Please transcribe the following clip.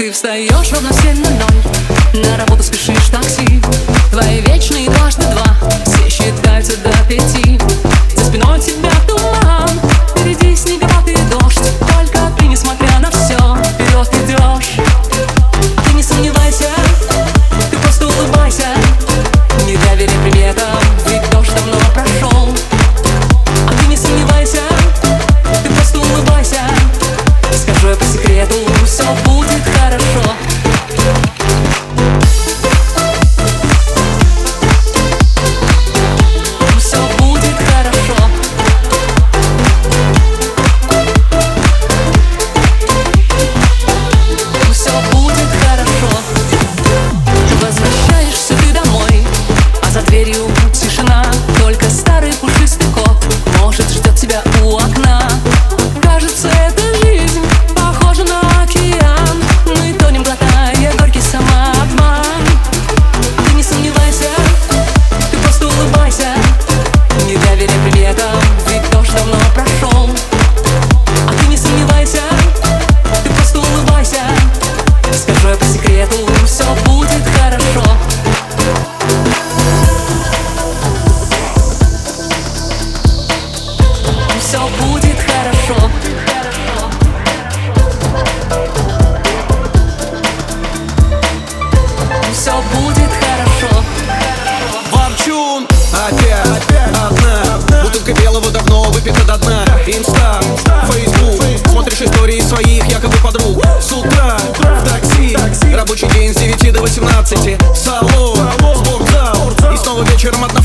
Ты встаешь ровно в семь на ноль На работу спешишь такси. 12 салон. Спортзал. спортзал И снова вечером одна